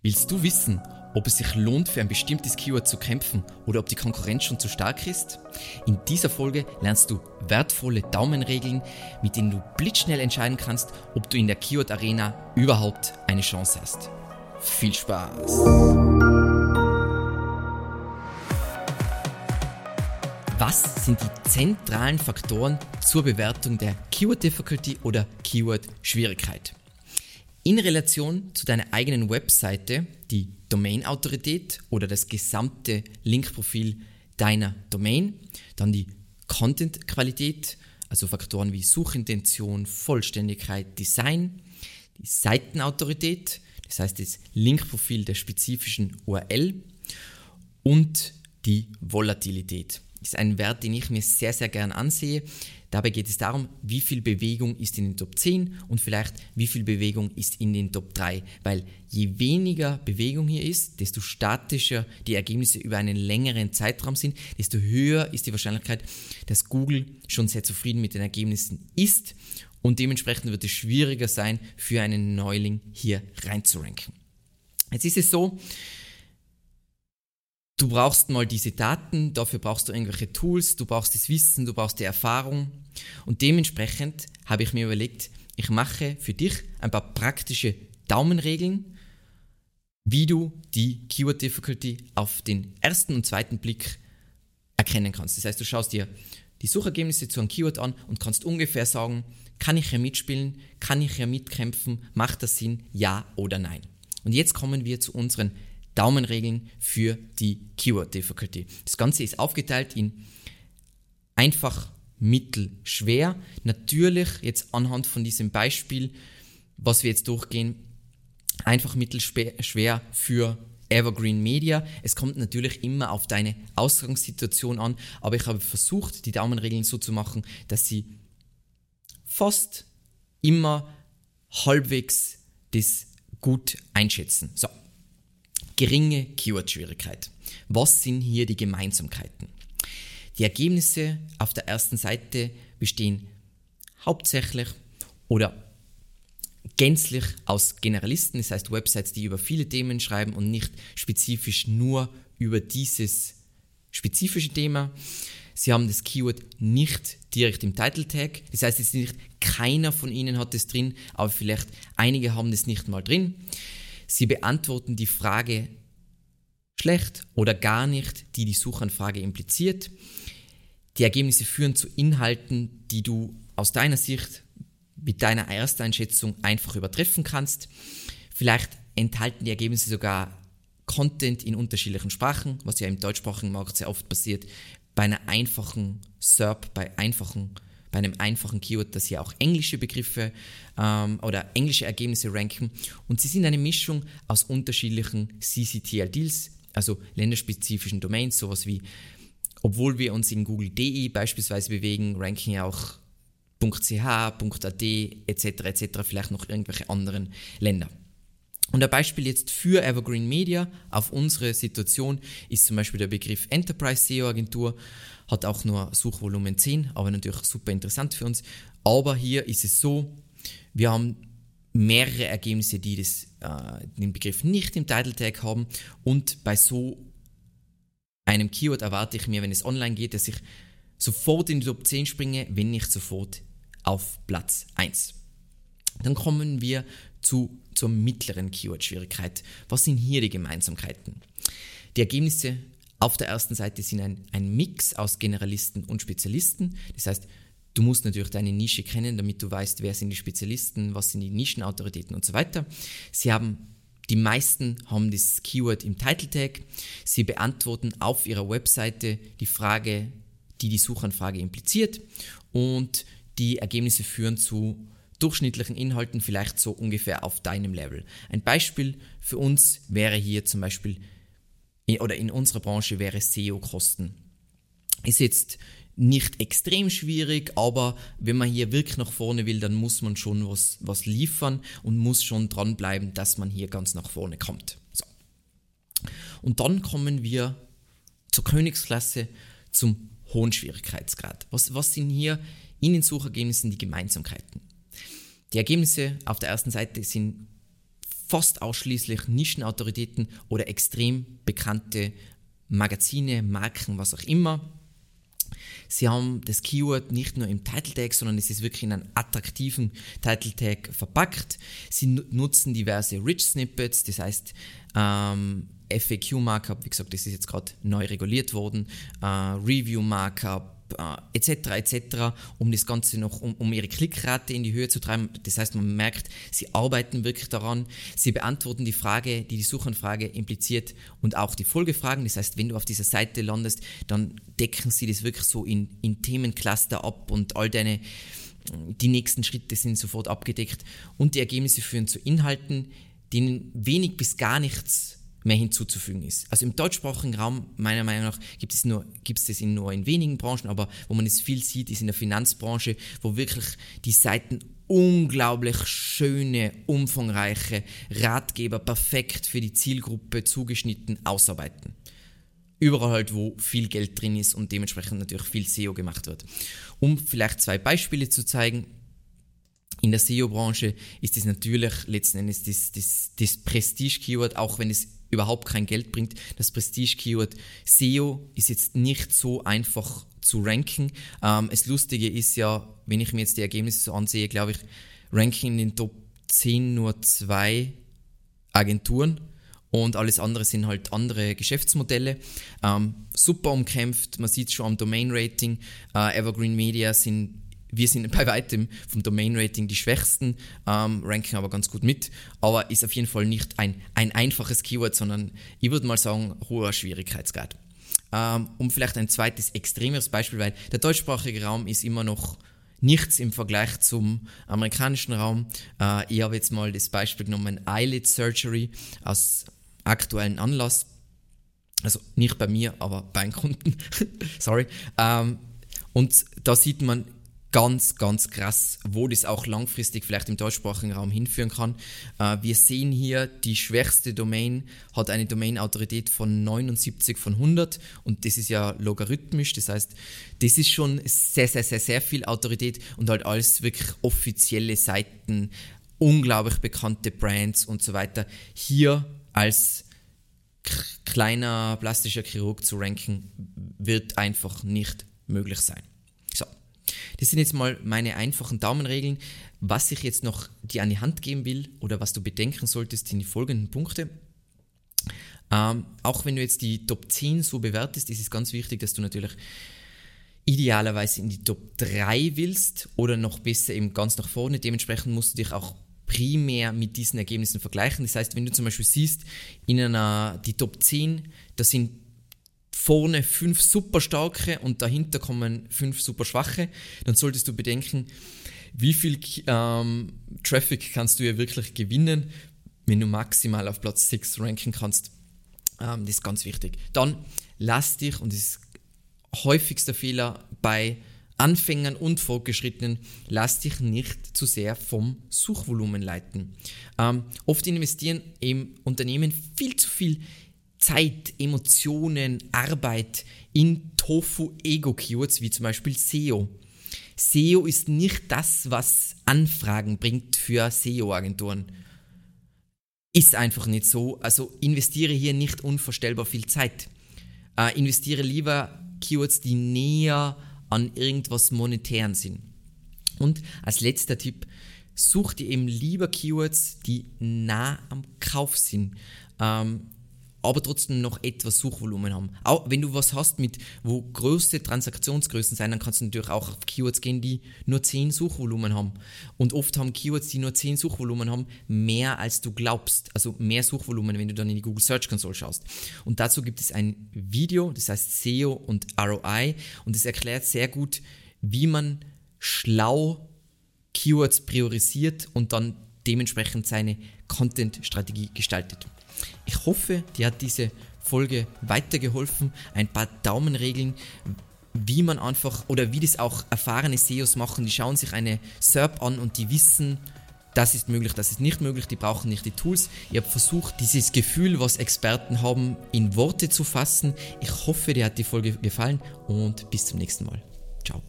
Willst du wissen, ob es sich lohnt, für ein bestimmtes Keyword zu kämpfen oder ob die Konkurrenz schon zu stark ist? In dieser Folge lernst du wertvolle Daumenregeln, mit denen du blitzschnell entscheiden kannst, ob du in der Keyword Arena überhaupt eine Chance hast. Viel Spaß! Was sind die zentralen Faktoren zur Bewertung der Keyword Difficulty oder Keyword Schwierigkeit? In Relation zu deiner eigenen Webseite die Domain-Autorität oder das gesamte Linkprofil deiner Domain, dann die Content-Qualität, also Faktoren wie Suchintention, Vollständigkeit, Design, die Seitenautorität, das heißt das Linkprofil der spezifischen URL und die Volatilität. Das ist ein Wert, den ich mir sehr, sehr gern ansehe, Dabei geht es darum, wie viel Bewegung ist in den Top 10 und vielleicht wie viel Bewegung ist in den Top 3. Weil je weniger Bewegung hier ist, desto statischer die Ergebnisse über einen längeren Zeitraum sind, desto höher ist die Wahrscheinlichkeit, dass Google schon sehr zufrieden mit den Ergebnissen ist und dementsprechend wird es schwieriger sein, für einen Neuling hier reinzuranken. Jetzt ist es so, Du brauchst mal diese Daten, dafür brauchst du irgendwelche Tools, du brauchst das Wissen, du brauchst die Erfahrung. Und dementsprechend habe ich mir überlegt, ich mache für dich ein paar praktische Daumenregeln, wie du die Keyword Difficulty auf den ersten und zweiten Blick erkennen kannst. Das heißt, du schaust dir die Suchergebnisse zu einem Keyword an und kannst ungefähr sagen, kann ich hier mitspielen, kann ich hier mitkämpfen, macht das Sinn, ja oder nein. Und jetzt kommen wir zu unseren Daumenregeln für die Keyword Difficulty. Das Ganze ist aufgeteilt in einfach, mittel, schwer. Natürlich jetzt anhand von diesem Beispiel, was wir jetzt durchgehen, einfach, mittel, schwer für Evergreen Media. Es kommt natürlich immer auf deine Ausgangssituation an, aber ich habe versucht, die Daumenregeln so zu machen, dass sie fast immer halbwegs das gut einschätzen. So, Geringe Keyword-Schwierigkeit. Was sind hier die Gemeinsamkeiten? Die Ergebnisse auf der ersten Seite bestehen hauptsächlich oder gänzlich aus Generalisten, das heißt Websites, die über viele Themen schreiben und nicht spezifisch nur über dieses spezifische Thema. Sie haben das Keyword nicht direkt im Title Tag, das heißt, es ist nicht keiner von ihnen hat es drin, aber vielleicht einige haben das nicht mal drin. Sie beantworten die Frage schlecht oder gar nicht, die die Suchanfrage impliziert. Die Ergebnisse führen zu Inhalten, die du aus deiner Sicht mit deiner Ersteinschätzung einfach übertreffen kannst. Vielleicht enthalten die Ergebnisse sogar Content in unterschiedlichen Sprachen, was ja im deutschsprachigen Markt sehr oft passiert. Bei einer einfachen SERP, bei einfachen bei einem einfachen Keyword, dass hier auch englische Begriffe ähm, oder englische Ergebnisse ranken. Und sie sind eine Mischung aus unterschiedlichen CCTL-Deals, also länderspezifischen Domains, sowas wie, obwohl wir uns in Google.de beispielsweise bewegen, ranken ja auch .ch, .at etc. etc. vielleicht noch irgendwelche anderen Länder. Und ein Beispiel jetzt für Evergreen Media auf unsere Situation ist zum Beispiel der Begriff Enterprise SEO Agentur, hat auch nur Suchvolumen 10, aber natürlich super interessant für uns. Aber hier ist es so, wir haben mehrere Ergebnisse, die das, äh, den Begriff nicht im Title Tag haben und bei so einem Keyword erwarte ich mir, wenn es online geht, dass ich sofort in die Top 10 springe, wenn nicht sofort auf Platz 1. Dann kommen wir zu, zur mittleren Keyword-Schwierigkeit. Was sind hier die Gemeinsamkeiten? Die Ergebnisse auf der ersten Seite sind ein, ein Mix aus Generalisten und Spezialisten. Das heißt, du musst natürlich deine Nische kennen, damit du weißt, wer sind die Spezialisten, was sind die Nischenautoritäten und so weiter. Sie haben die meisten haben das Keyword im Title Tag. Sie beantworten auf ihrer Webseite die Frage, die die Suchanfrage impliziert und die Ergebnisse führen zu durchschnittlichen Inhalten vielleicht so ungefähr auf deinem Level. Ein Beispiel für uns wäre hier zum Beispiel, oder in unserer Branche wäre SEO-Kosten. Ist jetzt nicht extrem schwierig, aber wenn man hier wirklich nach vorne will, dann muss man schon was, was liefern und muss schon dranbleiben, dass man hier ganz nach vorne kommt. So. Und dann kommen wir zur Königsklasse, zum hohen Schwierigkeitsgrad. Was, was sind hier in den Suchergebnissen die Gemeinsamkeiten? Die Ergebnisse auf der ersten Seite sind fast ausschließlich Nischenautoritäten oder extrem bekannte Magazine, Marken, was auch immer. Sie haben das Keyword nicht nur im Title Tag, sondern es ist wirklich in einen attraktiven Title Tag verpackt. Sie nutzen diverse Rich Snippets, das heißt ähm, FAQ Markup, wie gesagt, das ist jetzt gerade neu reguliert worden, äh, Review Markup. Äh, etc., um das Ganze noch, um, um ihre Klickrate in die Höhe zu treiben. Das heißt, man merkt, sie arbeiten wirklich daran, sie beantworten die Frage, die die Suchanfrage impliziert und auch die Folgefragen. Das heißt, wenn du auf dieser Seite landest, dann decken sie das wirklich so in, in Themencluster ab und all deine die nächsten Schritte sind sofort abgedeckt und die Ergebnisse führen zu Inhalten, denen wenig bis gar nichts mehr hinzuzufügen ist. Also im deutschsprachigen Raum, meiner Meinung nach, gibt es, nur, gibt es das in nur in wenigen Branchen, aber wo man es viel sieht, ist in der Finanzbranche, wo wirklich die Seiten unglaublich schöne, umfangreiche Ratgeber perfekt für die Zielgruppe zugeschnitten ausarbeiten. Überall halt, wo viel Geld drin ist und dementsprechend natürlich viel SEO gemacht wird. Um vielleicht zwei Beispiele zu zeigen, in der SEO-Branche ist es natürlich letzten Endes das, das, das Prestige-Keyword, auch wenn es überhaupt kein Geld bringt. Das Prestige-Keyword SEO ist jetzt nicht so einfach zu ranken. Ähm, das Lustige ist ja, wenn ich mir jetzt die Ergebnisse so ansehe, glaube ich, ranken in den Top 10 nur zwei Agenturen und alles andere sind halt andere Geschäftsmodelle. Ähm, super umkämpft, man sieht schon am Domain-Rating. Äh, Evergreen Media sind wir sind bei weitem vom Domain-Rating die schwächsten, ähm, ranken aber ganz gut mit, aber ist auf jeden Fall nicht ein, ein einfaches Keyword, sondern ich würde mal sagen, hoher Schwierigkeitsgrad. Ähm, um vielleicht ein zweites extremeres Beispiel, weil der deutschsprachige Raum ist immer noch nichts im Vergleich zum amerikanischen Raum. Äh, ich habe jetzt mal das Beispiel genommen, Eyelid Surgery aus aktuellen Anlass. Also nicht bei mir, aber beim Kunden. Sorry. Ähm, und da sieht man ganz, ganz krass, wo das auch langfristig vielleicht im deutschsprachigen Raum hinführen kann. Äh, wir sehen hier, die schwächste Domain hat eine Domain-Autorität von 79 von 100 und das ist ja logarithmisch, das heißt, das ist schon sehr, sehr, sehr, sehr viel Autorität und halt alles wirklich offizielle Seiten, unglaublich bekannte Brands und so weiter. Hier als kleiner plastischer Chirurg zu ranken, wird einfach nicht möglich sein. Das sind jetzt mal meine einfachen Daumenregeln. Was ich jetzt noch dir an die Hand geben will oder was du bedenken solltest, sind die folgenden Punkte. Ähm, auch wenn du jetzt die Top 10 so bewertest, ist es ganz wichtig, dass du natürlich idealerweise in die Top 3 willst oder noch besser eben ganz nach vorne. Dementsprechend musst du dich auch primär mit diesen Ergebnissen vergleichen. Das heißt, wenn du zum Beispiel siehst, in einer, die Top 10, da sind vorne fünf super starke und dahinter kommen fünf super schwache, dann solltest du bedenken, wie viel ähm, Traffic kannst du ja wirklich gewinnen, wenn du maximal auf Platz 6 ranken kannst. Ähm, das ist ganz wichtig. Dann lass dich, und das ist häufigster Fehler bei Anfängern und Fortgeschrittenen, lass dich nicht zu sehr vom Suchvolumen leiten. Ähm, oft investieren eben Unternehmen viel zu viel Zeit, Emotionen, Arbeit in Tofu-Ego-Keywords wie zum Beispiel SEO. SEO ist nicht das, was Anfragen bringt für SEO-Agenturen. Ist einfach nicht so. Also investiere hier nicht unvorstellbar viel Zeit. Äh, investiere lieber Keywords, die näher an irgendwas Monetären sind. Und als letzter Tipp, such dir eben lieber Keywords, die nah am Kauf sind. Ähm, aber trotzdem noch etwas Suchvolumen haben. Auch wenn du was hast mit, wo größte Transaktionsgrößen sein, dann kannst du natürlich auch auf Keywords gehen, die nur 10 Suchvolumen haben. Und oft haben Keywords, die nur 10 Suchvolumen haben, mehr als du glaubst. Also mehr Suchvolumen, wenn du dann in die Google Search Console schaust. Und dazu gibt es ein Video, das heißt SEO und ROI. Und es erklärt sehr gut, wie man schlau Keywords priorisiert und dann dementsprechend seine Content-Strategie gestaltet. Ich hoffe, dir hat diese Folge weitergeholfen. Ein paar Daumenregeln, wie man einfach oder wie das auch erfahrene SEOs machen. Die schauen sich eine SERP an und die wissen, das ist möglich, das ist nicht möglich, die brauchen nicht die Tools. Ich habe versucht, dieses Gefühl, was Experten haben, in Worte zu fassen. Ich hoffe, dir hat die Folge gefallen und bis zum nächsten Mal. Ciao.